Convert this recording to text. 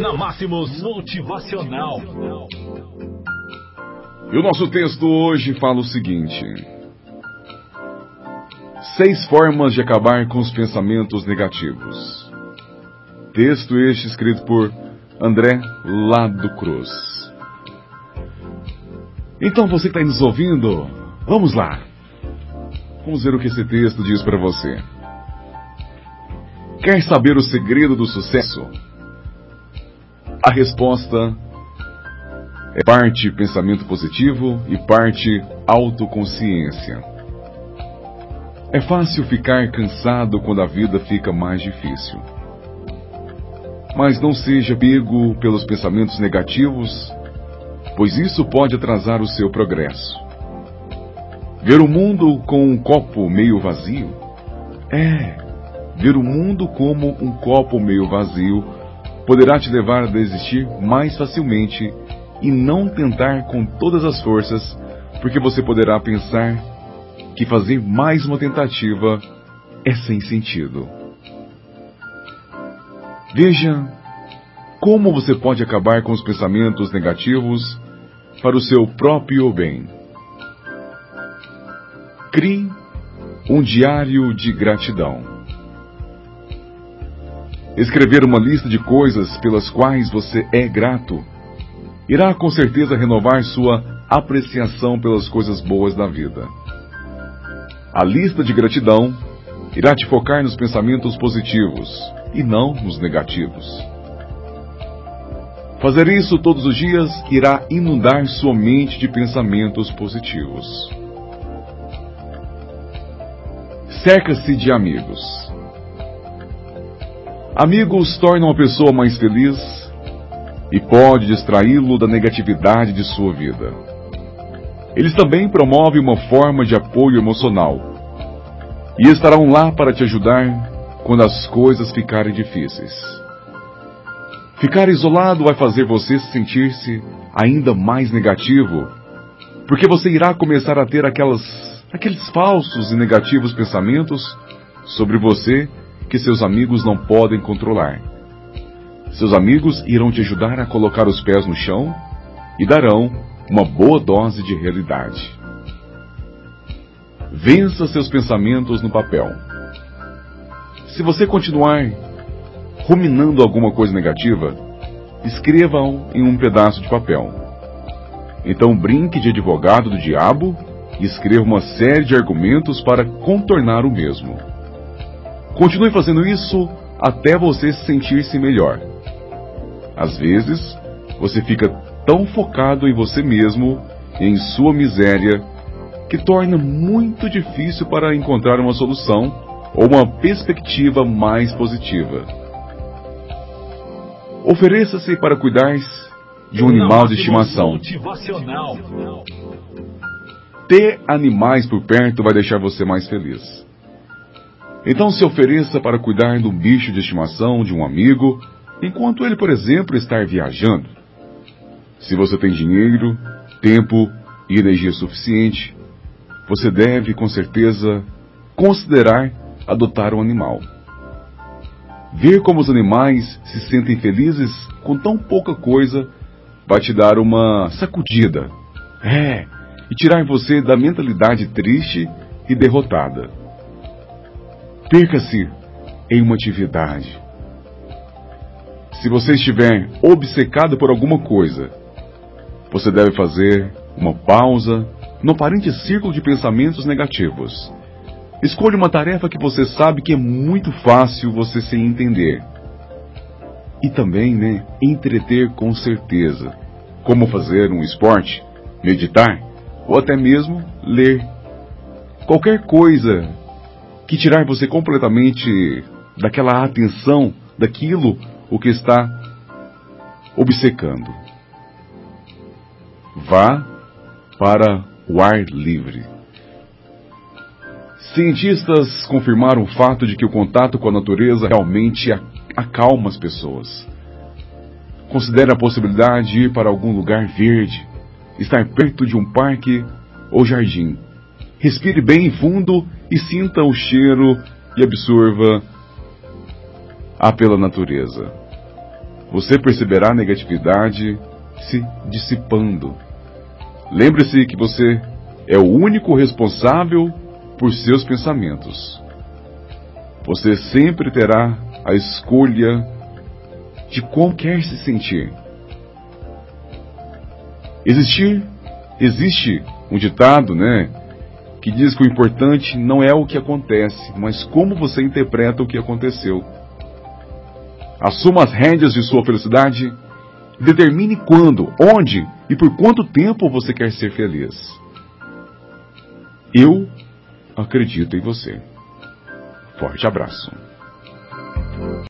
na Máximos Motivacional. E o nosso texto hoje fala o seguinte: Seis formas de acabar com os pensamentos negativos. Texto este escrito por André Lado Cruz. Então você que está nos ouvindo, vamos lá. Vamos ver o que esse texto diz para você. Quer saber o segredo do sucesso? A resposta é parte pensamento positivo e parte autoconsciência. É fácil ficar cansado quando a vida fica mais difícil. Mas não seja pego pelos pensamentos negativos, pois isso pode atrasar o seu progresso. Ver o mundo com um copo meio vazio? É, ver o mundo como um copo meio vazio poderá te levar a desistir mais facilmente e não tentar com todas as forças, porque você poderá pensar que fazer mais uma tentativa é sem sentido. Veja como você pode acabar com os pensamentos negativos para o seu próprio bem. Crie um diário de gratidão. Escrever uma lista de coisas pelas quais você é grato irá com certeza renovar sua apreciação pelas coisas boas da vida. A lista de gratidão irá te focar nos pensamentos positivos e não nos negativos. Fazer isso todos os dias irá inundar sua mente de pensamentos positivos. Cerca-se de amigos. Amigos tornam a pessoa mais feliz, e pode distraí-lo da negatividade de sua vida. Eles também promovem uma forma de apoio emocional e estarão lá para te ajudar quando as coisas ficarem difíceis. Ficar isolado vai fazer você sentir-se ainda mais negativo, porque você irá começar a ter aquelas, aqueles falsos e negativos pensamentos sobre você que seus amigos não podem controlar. Seus amigos irão te ajudar a colocar os pés no chão e darão uma boa dose de realidade. Vença seus pensamentos no papel. Se você continuar ruminando alguma coisa negativa, escreva-o em um pedaço de papel. Então brinque de advogado do diabo e escreva uma série de argumentos para contornar o mesmo. Continue fazendo isso até você sentir-se melhor. Às vezes, você fica tão focado em você mesmo e em sua miséria que torna muito difícil para encontrar uma solução ou uma perspectiva mais positiva. Ofereça-se para cuidar de um animal de estimação. Ter animais por perto vai deixar você mais feliz. Então se ofereça para cuidar de um bicho de estimação de um amigo enquanto ele, por exemplo, está viajando. Se você tem dinheiro, tempo e energia suficiente, você deve, com certeza, considerar adotar um animal. Ver como os animais se sentem felizes com tão pouca coisa vai te dar uma sacudida. É, e tirar você da mentalidade triste e derrotada. Perca-se em uma atividade se você estiver obcecado por alguma coisa, você deve fazer uma pausa no aparente círculo de pensamentos negativos. Escolha uma tarefa que você sabe que é muito fácil você se entender. E também, né, entreter com certeza. Como fazer um esporte, meditar ou até mesmo ler. Qualquer coisa que tirar você completamente daquela atenção, daquilo o que está obcecando. Vá para o ar livre. Cientistas confirmaram o fato de que o contato com a natureza realmente acalma as pessoas. Considere a possibilidade de ir para algum lugar verde, estar perto de um parque ou jardim. Respire bem fundo e sinta o cheiro e absorva a pela natureza. você perceberá a negatividade se dissipando. Lembre-se que você é o único responsável por seus pensamentos. Você sempre terá a escolha de como quer se sentir. Existir, existe um ditado, né, que diz que o importante não é o que acontece, mas como você interpreta o que aconteceu. Assuma as rédeas de sua felicidade. Determine quando, onde e por quanto tempo você quer ser feliz. Eu acredito em você. Forte abraço.